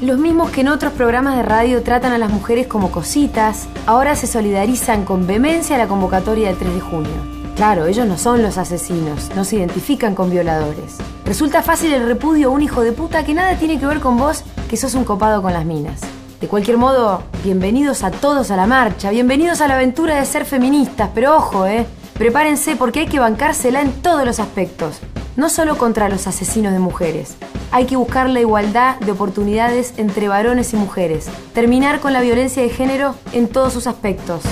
Los mismos que en otros programas de radio tratan a las mujeres como cositas, ahora se solidarizan con vehemencia a la convocatoria del 3 de junio. Claro, ellos no son los asesinos, no se identifican con violadores. Resulta fácil el repudio a un hijo de puta que nada tiene que ver con vos, que sos un copado con las minas. De cualquier modo, bienvenidos a todos a la marcha, bienvenidos a la aventura de ser feministas, pero ojo, eh, prepárense porque hay que bancársela en todos los aspectos, no solo contra los asesinos de mujeres. Hay que buscar la igualdad de oportunidades entre varones y mujeres, terminar con la violencia de género en todos sus aspectos.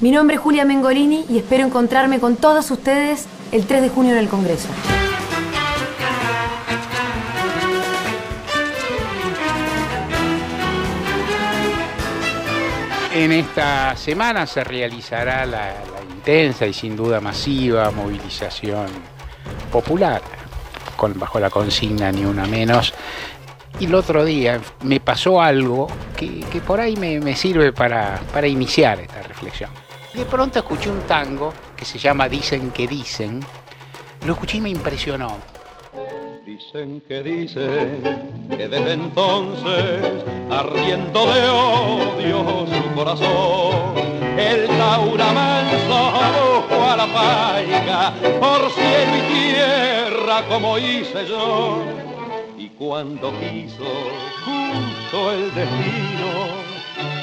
Mi nombre es Julia Mengolini y espero encontrarme con todos ustedes el 3 de junio en el Congreso. En esta semana se realizará la, intensa y sin duda masiva movilización popular, bajo la consigna ni una menos. Y el otro día me pasó algo que, por ahí me, sirve para, para iniciar esta reflexión. De pronto escuché un tango que se llama Dicen que dicen. Lo escuché y me impresionó Dicen que dicen que desde entonces, ardiendo de odio su corazón, el Taura manso buscó a la paiga por cielo y tierra como hice yo. Y cuando quiso justo el destino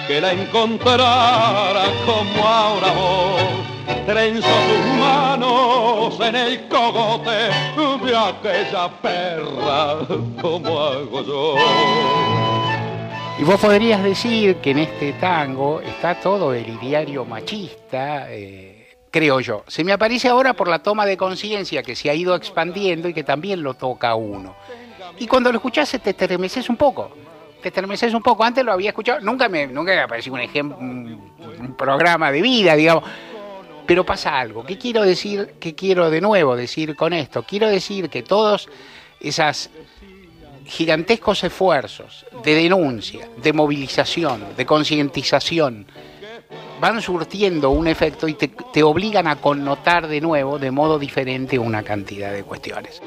que la encontrara como ahora vos, trenzó sus manos en el cogote de aquella perra como hago yo. Y vos podrías decir que en este tango está todo el diario machista, eh, creo yo. Se me aparece ahora por la toma de conciencia que se ha ido expandiendo y que también lo toca uno. Y cuando lo escuchás te estremeces un poco. Te estremeces un poco. Antes lo había escuchado, nunca me, nunca me apareció un ejemplo, un programa de vida, digamos pero pasa algo. ¿Qué quiero decir? ¿Qué quiero de nuevo decir con esto? Quiero decir que todos esos gigantescos esfuerzos de denuncia, de movilización, de concientización, van surtiendo un efecto y te, obligan a connotar de nuevo, de modo diferente, una cantidad de cuestiones.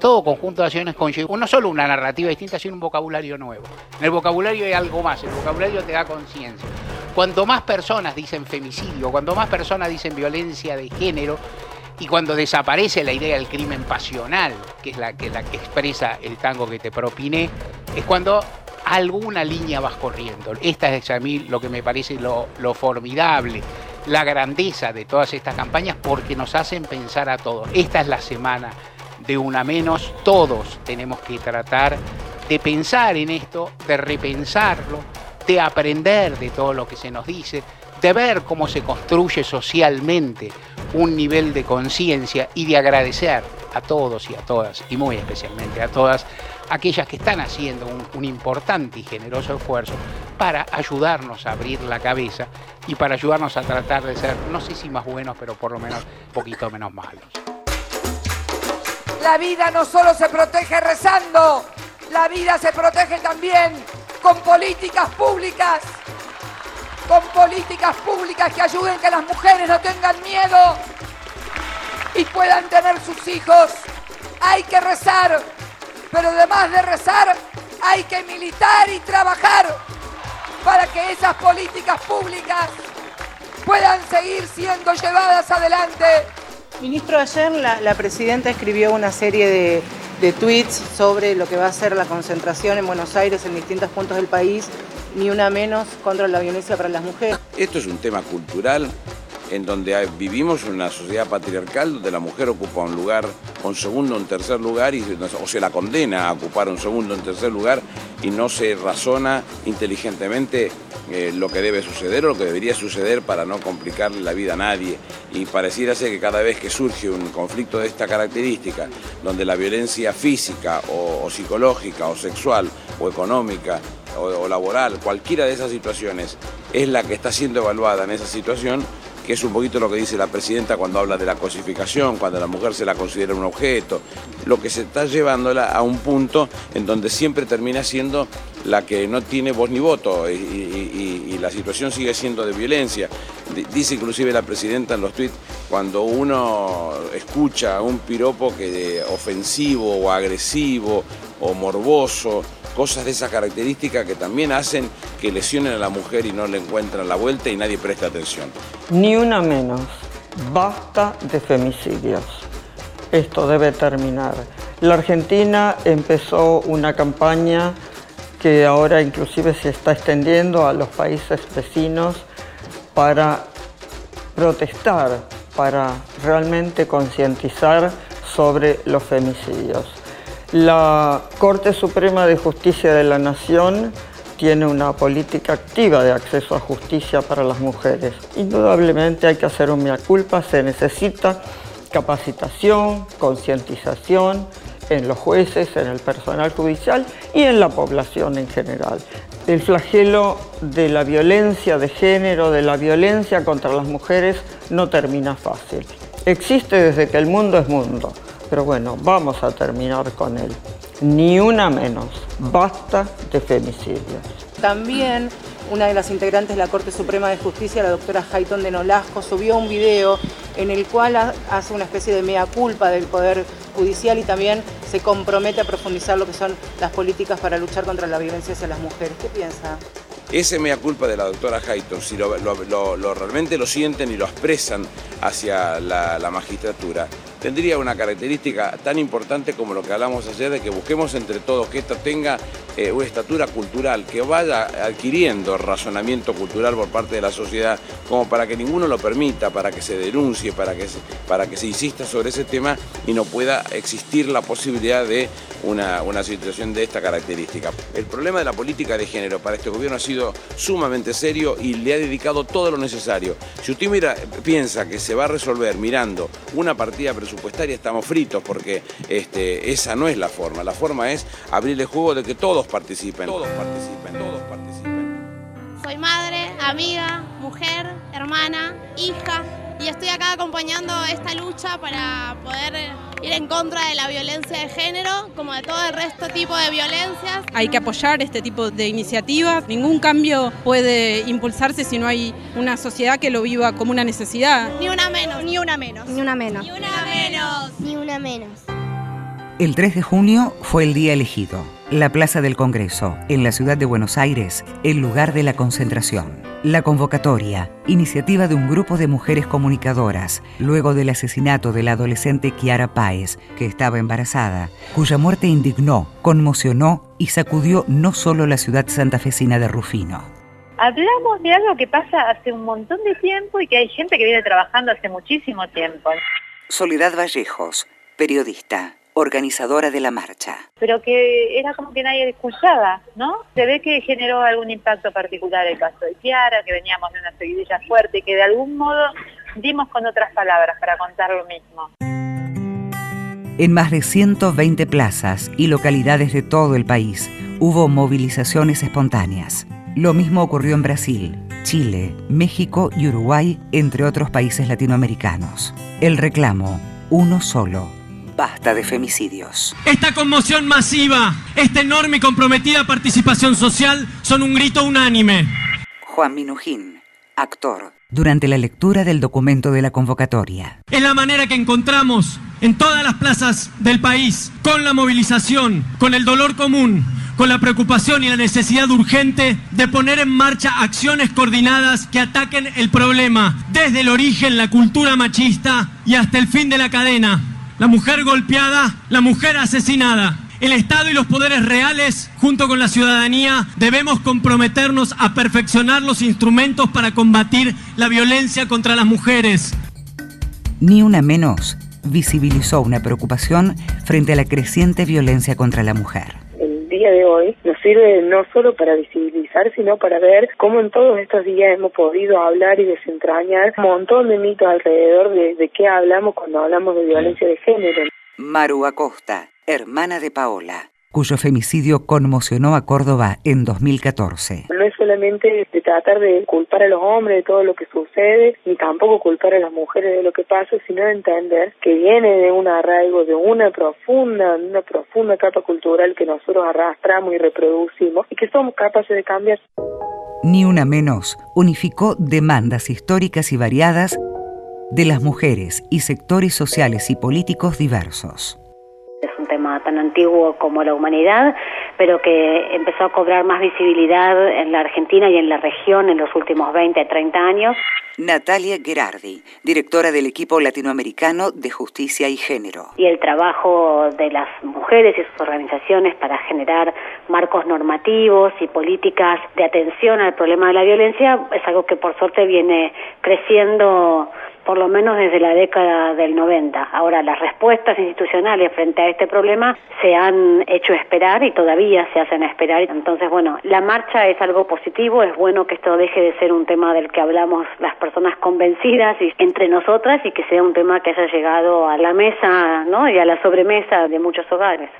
Todo conjunto de acciones conlleva no solo una narrativa distinta, sino un vocabulario nuevo. En el vocabulario hay algo más, el vocabulario te da conciencia. Cuanto más personas dicen femicidio, cuanto más personas dicen violencia de género, y cuando desaparece la idea del crimen pasional, que es la que, expresa el tango que te propiné, es cuando alguna línea vas corriendo. Esta es a mí lo que me parece lo, lo formidable, la grandeza de todas estas campañas, porque nos hacen pensar a todos. Esta es la semana de una menos, todos tenemos que tratar de pensar en esto, de repensarlo, de aprender de todo lo que se nos dice, de ver cómo se construye socialmente un nivel de conciencia y de agradecer a todos y a todas, y muy especialmente a todas, aquellas que están haciendo un, importante y generoso esfuerzo para ayudarnos a abrir la cabeza y para ayudarnos a tratar de ser, no sé si más buenos, pero por lo menos un poquito menos malos. La vida no solo se protege rezando, la vida se protege también con políticas públicas, con políticas públicas que ayuden que las mujeres no tengan miedo y puedan tener sus hijos. Hay que rezar, pero además de rezar, hay que militar y trabajar para que esas políticas públicas puedan seguir siendo llevadas adelante. Ministro, ayer la, presidenta escribió una serie de de tweets sobre lo que va a ser la concentración en Buenos Aires en distintos puntos del país, ni una menos contra la violencia para las mujeres. Esto es un tema cultural en donde vivimos una sociedad patriarcal donde la mujer ocupa un lugar, un segundo, un tercer lugar, y, o se la condena a ocupar un segundo, un tercer lugar, y no se razona inteligentemente eh, lo que debe suceder o lo que debería suceder para no complicarle la vida a nadie. Y pareciera ser que cada vez que surge un conflicto de esta característica, donde la violencia física o, psicológica o sexual o económica o laboral, cualquiera de esas situaciones, es la que está siendo evaluada en esa situación, que es un poquito lo que dice la presidenta cuando habla de la cosificación, cuando la mujer se la considera un objeto, lo que se está llevándola a un punto en donde siempre termina siendo la que no tiene voz ni voto y, la situación sigue siendo de violencia. Dice inclusive la presidenta en los tweets, cuando uno escucha un piropo que ofensivo o agresivo o morboso cosas de esa característica que también hacen que lesionen a la mujer y no le encuentran la vuelta y nadie presta atención. Ni una menos. Basta de femicidios. Esto debe terminar. La Argentina empezó una campaña que ahora inclusive se está extendiendo a los países vecinos para protestar, para realmente concientizar sobre los femicidios. La Corte Suprema de Justicia de la Nación tiene una política activa de acceso a justicia para las mujeres. Indudablemente hay que hacer un mea culpa, se necesita capacitación, concientización en los jueces, en el personal judicial y en la población en general. El flagelo de la violencia de género, de la violencia contra las mujeres, no termina fácil. Existe desde que el mundo es mundo, pero bueno, vamos a terminar con él. Ni una menos. Basta de femicidios. También una de las integrantes de la Corte Suprema de Justicia, la doctora Jaiton de Nolasco, subió un video en el cual hace una especie de mea culpa del Poder Judicial y también se compromete a profundizar lo que son las políticas para luchar contra la violencia hacia las mujeres. ¿Qué piensa? Ese mea culpa de la doctora Hayton, si lo, realmente lo sienten y lo expresan hacia la magistratura, tendría una característica tan importante como lo que hablamos ayer de que busquemos entre todos que esto tenga eh, una estatura cultural, que vaya adquiriendo razonamiento cultural por parte de la sociedad, como para que ninguno lo permita, para que se denuncie, para que se, para que se insista sobre ese tema y no pueda existir la posibilidad de una, una situación de esta característica. El problema de la política de género para este gobierno ha sido sumamente serio y le ha dedicado todo lo necesario. Si usted mira, piensa que se va a resolver mirando una partida presupuestaria, presupuestaria estamos fritos porque este, esa no es la forma. La forma es abrirle juego de que todos participen. Todos participen, todos participen. Soy madre, amiga, mujer, hermana, hija y estoy acá acompañando esta lucha para poder ir en contra de la violencia de género, como de todo el resto tipo de violencias. Hay que apoyar este tipo de iniciativas. Ningún cambio puede impulsarse si no hay una sociedad que lo viva como una necesidad. Ni una menos, ni una menos. Ni una menos. Ni una menos. Ni una menos. El 3 de junio fue el día elegido. La Plaza del Congreso, en la ciudad de Buenos Aires, el lugar de la concentración. La convocatoria, iniciativa de un grupo de mujeres comunicadoras, luego del asesinato de la adolescente Kiara Páez, que estaba embarazada, cuya muerte indignó, conmocionó y sacudió no solo la ciudad santafesina de Rufino. Hablamos de algo que pasa hace un montón de tiempo y que hay gente que viene trabajando hace muchísimo tiempo. Soledad Vallejos, periodista organizadora de la marcha. Pero que era como que nadie escuchaba, ¿no? Se ve que generó algún impacto particular el caso de Kiara, que veníamos de una seguidilla fuerte y que de algún modo dimos con otras palabras para contar lo mismo. En más de 120 plazas y localidades de todo el país hubo movilizaciones espontáneas. Lo mismo ocurrió en Brasil, Chile, México y Uruguay, entre otros países latinoamericanos. El reclamo, uno solo, Basta de femicidios. Esta conmoción masiva, esta enorme y comprometida participación social son un grito unánime. Juan Minujín, actor. Durante la lectura del documento de la convocatoria. Es la manera que encontramos en todas las plazas del país, con la movilización, con el dolor común, con la preocupación y la necesidad urgente de poner en marcha acciones coordinadas que ataquen el problema desde el origen, la cultura machista y hasta el fin de la cadena la mujer golpeada, la mujer asesinada. El Estado y los poderes reales, junto con la ciudadanía, debemos comprometernos a perfeccionar los instrumentos para combatir la violencia contra las mujeres. Ni una menos visibilizó una preocupación frente a la creciente violencia contra la mujer día de hoy nos sirve no solo para visibilizar, sino para ver cómo en todos estos días hemos podido hablar y desentrañar un montón de mitos alrededor de, de qué hablamos cuando hablamos de violencia de género. Maru Acosta, hermana de Paola cuyo femicidio conmocionó a Córdoba en 2014. No es solamente de tratar de culpar a los hombres de todo lo que sucede, ni tampoco culpar a las mujeres de lo que pasa, sino entender que viene de un arraigo, de una profunda, una profunda capa cultural que nosotros arrastramos y reproducimos y que somos capaces de cambiar. Ni una menos unificó demandas históricas y variadas de las mujeres y sectores sociales y políticos diversos tan antiguo como la humanidad, pero que empezó a cobrar más visibilidad en la Argentina y en la región en los últimos 20, 30 años. Natalia Gerardi, directora del equipo latinoamericano de justicia y género. Y el trabajo de las mujeres y sus organizaciones para generar marcos normativos y políticas de atención al problema de la violencia es algo que por suerte viene creciendo por lo menos desde la década del 90. Ahora, las respuestas institucionales frente a este problema se han hecho esperar y todavía se hacen esperar. Entonces, bueno, la marcha es algo positivo, es bueno que esto deje de ser un tema del que hablamos las personas convencidas y entre nosotras y que sea un tema que haya llegado a la mesa ¿no? y a la sobremesa de muchos hogares.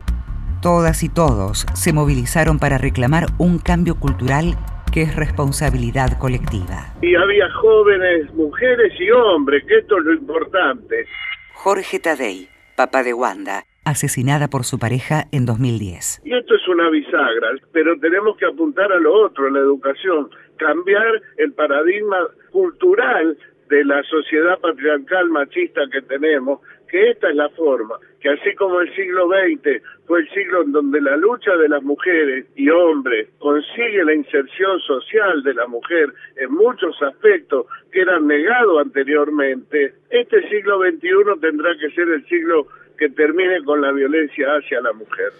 Todas y todos se movilizaron para reclamar un cambio cultural que es responsabilidad colectiva. Y había jóvenes, mujeres y hombres, que esto es lo importante. Jorge Tadei, papá de Wanda, asesinada por su pareja en 2010. Y esto es una bisagra, pero tenemos que apuntar a lo otro, a la educación, cambiar el paradigma cultural de la sociedad patriarcal machista que tenemos, que esta es la forma, que así como el siglo XX fue el siglo en donde la lucha de las mujeres y hombres consigue la inserción social de la mujer en muchos aspectos que eran negados anteriormente, este siglo XXI tendrá que ser el siglo que termine con la violencia hacia la mujer.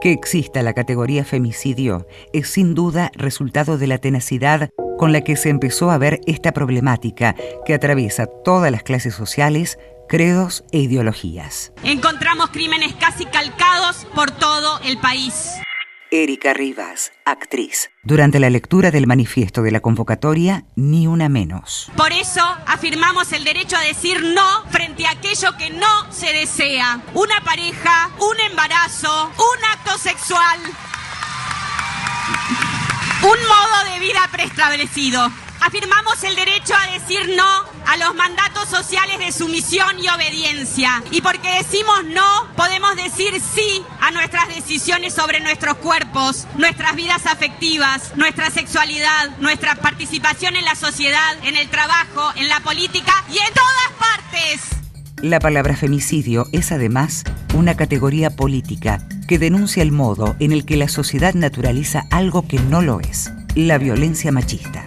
Que exista la categoría femicidio es sin duda resultado de la tenacidad con la que se empezó a ver esta problemática que atraviesa todas las clases sociales, credos e ideologías. Encontramos crímenes casi calcados por todo el país. Erika Rivas, actriz. Durante la lectura del manifiesto de la convocatoria, ni una menos. Por eso afirmamos el derecho a decir no frente a aquello que no se desea. Una pareja, un embarazo, un acto sexual, un modo de vida preestablecido. Afirmamos el derecho a decir no a los mandatos sociales de sumisión y obediencia. Y porque decimos no, podemos decir sí a nuestras decisiones sobre nuestros cuerpos, nuestras vidas afectivas, nuestra sexualidad, nuestra participación en la sociedad, en el trabajo, en la política y en todas partes. La palabra femicidio es además una categoría política que denuncia el modo en el que la sociedad naturaliza algo que no lo es, la violencia machista.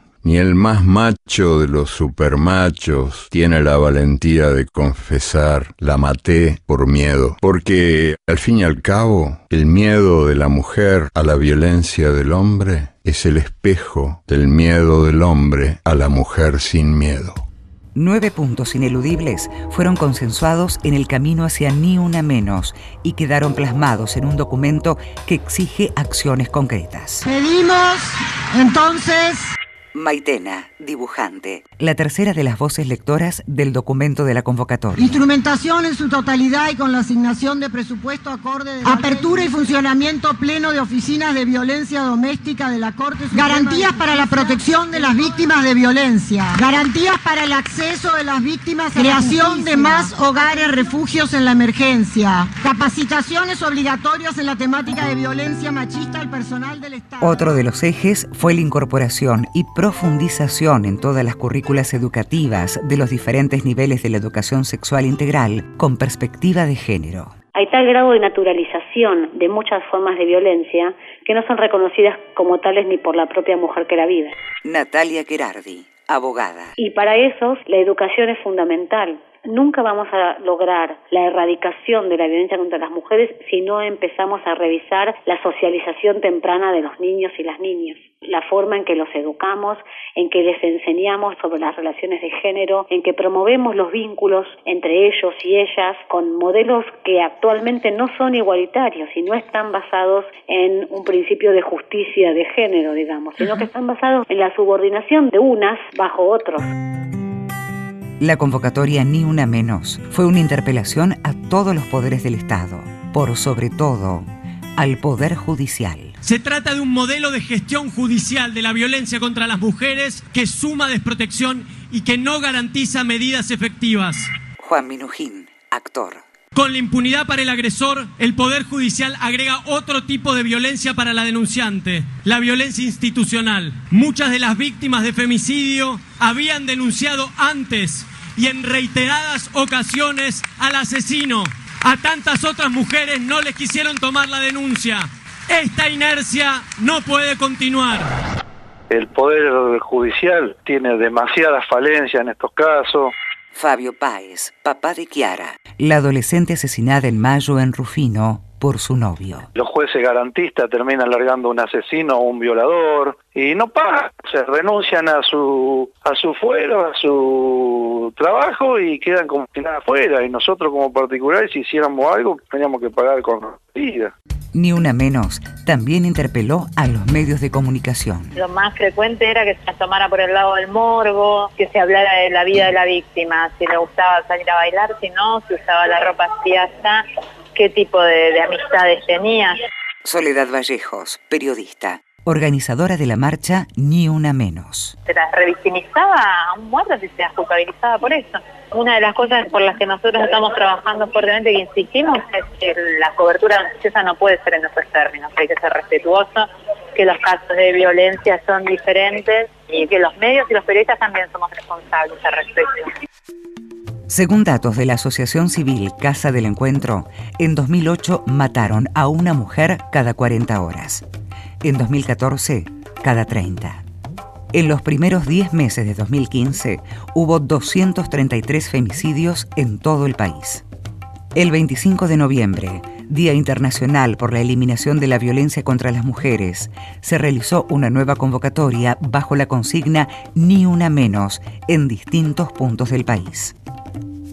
ni el más macho de los supermachos tiene la valentía de confesar la maté por miedo, porque al fin y al cabo el miedo de la mujer a la violencia del hombre es el espejo del miedo del hombre a la mujer sin miedo. Nueve puntos ineludibles fueron consensuados en el camino hacia Ni Una Menos y quedaron plasmados en un documento que exige acciones concretas. Pedimos entonces Maitena, dibujante, la tercera de las voces lectoras del documento de la convocatoria. Instrumentación en su totalidad y con la asignación de presupuesto acorde de apertura y funcionamiento pleno de oficinas de violencia doméstica de la Corte Suprema Garantías para la protección de las víctimas de violencia. Garantías para el acceso de las víctimas a Creación de más hogares refugios en la emergencia. Capacitaciones obligatorias en la temática de violencia machista al personal del Estado. Otro de los ejes fue la incorporación y profundización en todas las currículas educativas de los diferentes niveles de la educación sexual integral con perspectiva de género. Hay tal grado de naturalización de muchas formas de violencia que no son reconocidas como tales ni por la propia mujer que la vive. Natalia Gerardi, abogada. Y para eso la educación es fundamental. Nunca vamos a lograr la erradicación de la violencia contra las mujeres si no empezamos a revisar la socialización temprana de los niños y las niñas, la forma en que los educamos, en que les enseñamos sobre las relaciones de género, en que promovemos los vínculos entre ellos y ellas con modelos que actualmente no son igualitarios y no están basados en un principio de justicia de género, digamos, sino que están basados en la subordinación de unas bajo otros. La convocatoria Ni Una Menos fue una interpelación a todos los poderes del Estado, por sobre todo al Poder Judicial. Se trata de un modelo de gestión judicial de la violencia contra las mujeres que suma desprotección y que no garantiza medidas efectivas. Juan Minujín, actor. Con la impunidad para el agresor, el Poder Judicial agrega otro tipo de violencia para la denunciante, la violencia institucional. Muchas de las víctimas de femicidio habían denunciado antes y en reiteradas ocasiones al asesino. A tantas otras mujeres no les quisieron tomar la denuncia. Esta inercia no puede continuar. El Poder Judicial tiene demasiadas falencias en estos casos. Fabio Páez, papá de Chiara. La adolescente asesinada en mayo en Rufino por su novio. Los jueces garantistas terminan largando un asesino o un violador y no pagan, se renuncian a su a su fuero, a su trabajo y quedan como si nada fuera y nosotros como particulares si hiciéramos algo teníamos que pagar con vida. Ni una menos, también interpeló a los medios de comunicación. Lo más frecuente era que se tomara por el lado del morbo, que se hablara de la vida de la víctima, si le gustaba salir a bailar, si no, si usaba la ropa así hasta qué tipo de, de amistades tenía. Soledad Vallejos, periodista, organizadora de la marcha Ni Una Menos. Se las revictimizaba a un muerto si se las culpabilizaba por eso. Una de las cosas por las que nosotros estamos trabajando fuertemente y insistimos es que la cobertura noticiosa no puede ser en nuestros términos, hay que ser respetuoso, que los casos de violencia son diferentes y que los medios y los periodistas también somos responsables al respecto. Según datos de la Asociación Civil Casa del Encuentro, en 2008 mataron a una mujer cada 40 horas. En 2014, cada 30. En los primeros 10 meses de 2015 hubo 233 femicidios en todo el país. El 25 de noviembre, Día Internacional por la Eliminación de la Violencia contra las Mujeres, se realizó una nueva convocatoria bajo la consigna Ni una menos en distintos puntos del país.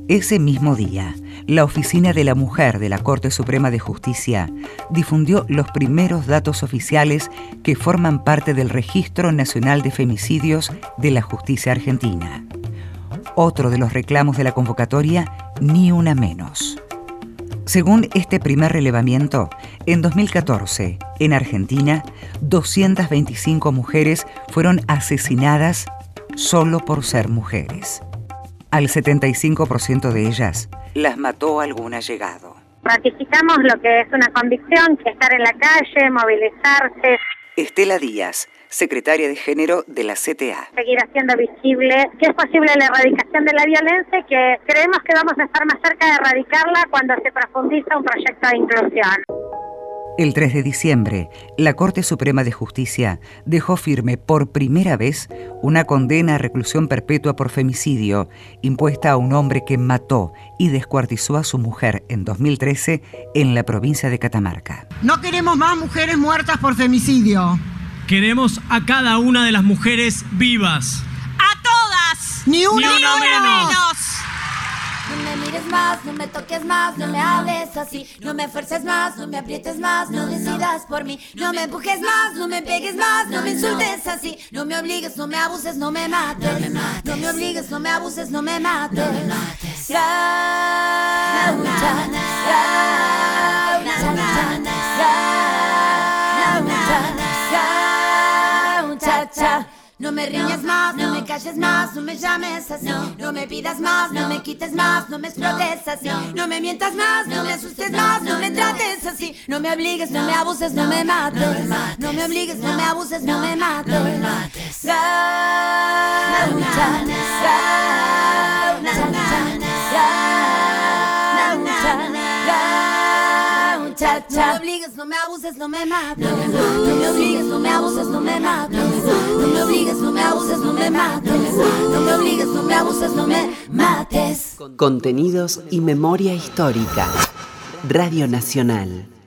Ese mismo día, la Oficina de la Mujer de la Corte Suprema de Justicia difundió los primeros datos oficiales que forman parte del Registro Nacional de Femicidios de la Justicia Argentina. Otro de los reclamos de la convocatoria, ni una menos. Según este primer relevamiento, en 2014, en Argentina, 225 mujeres fueron asesinadas solo por ser mujeres. Al 75% de ellas las mató algún allegado. Ratificamos lo que es una convicción, que estar en la calle, movilizarse. Estela Díaz, secretaria de Género de la CTA. Seguir haciendo visible que es posible la erradicación de la violencia y que creemos que vamos a estar más cerca de erradicarla cuando se profundiza un proyecto de inclusión. El 3 de diciembre, la Corte Suprema de Justicia dejó firme por primera vez una condena a reclusión perpetua por femicidio impuesta a un hombre que mató y descuartizó a su mujer en 2013 en la provincia de Catamarca. No queremos más mujeres muertas por femicidio. Queremos a cada una de las mujeres vivas. ¡A todas! ¡Ni una, Ni una menos! menos! No me mires más, no me toques más, no me hables así, no me fuerces más, no me aprietes más, no decidas por mí, no me empujes más, no me pegues más, no me insultes así, no me obligues, no me abuses, no me mates, no me obligues, no me abuses, no me mates. Raucha, no me riñas más, no me calles más, no me llames así, no. Me pidas más, no me quites más, no me explotes así, no. Me mientas más, no me asustes más, no me trates así, no me obligues, no me abuses, no me mates, no me obligues, no me abuses, no me mates. Raucha, raucha, No me obligues, no me abuses, no me mates. No me obligues, no me abuses, no me mates. No me obligues, no me abuses, no me mates. No me obligues, no me abuses, no me mates. Contenidos y memoria histórica. Radio Nacional.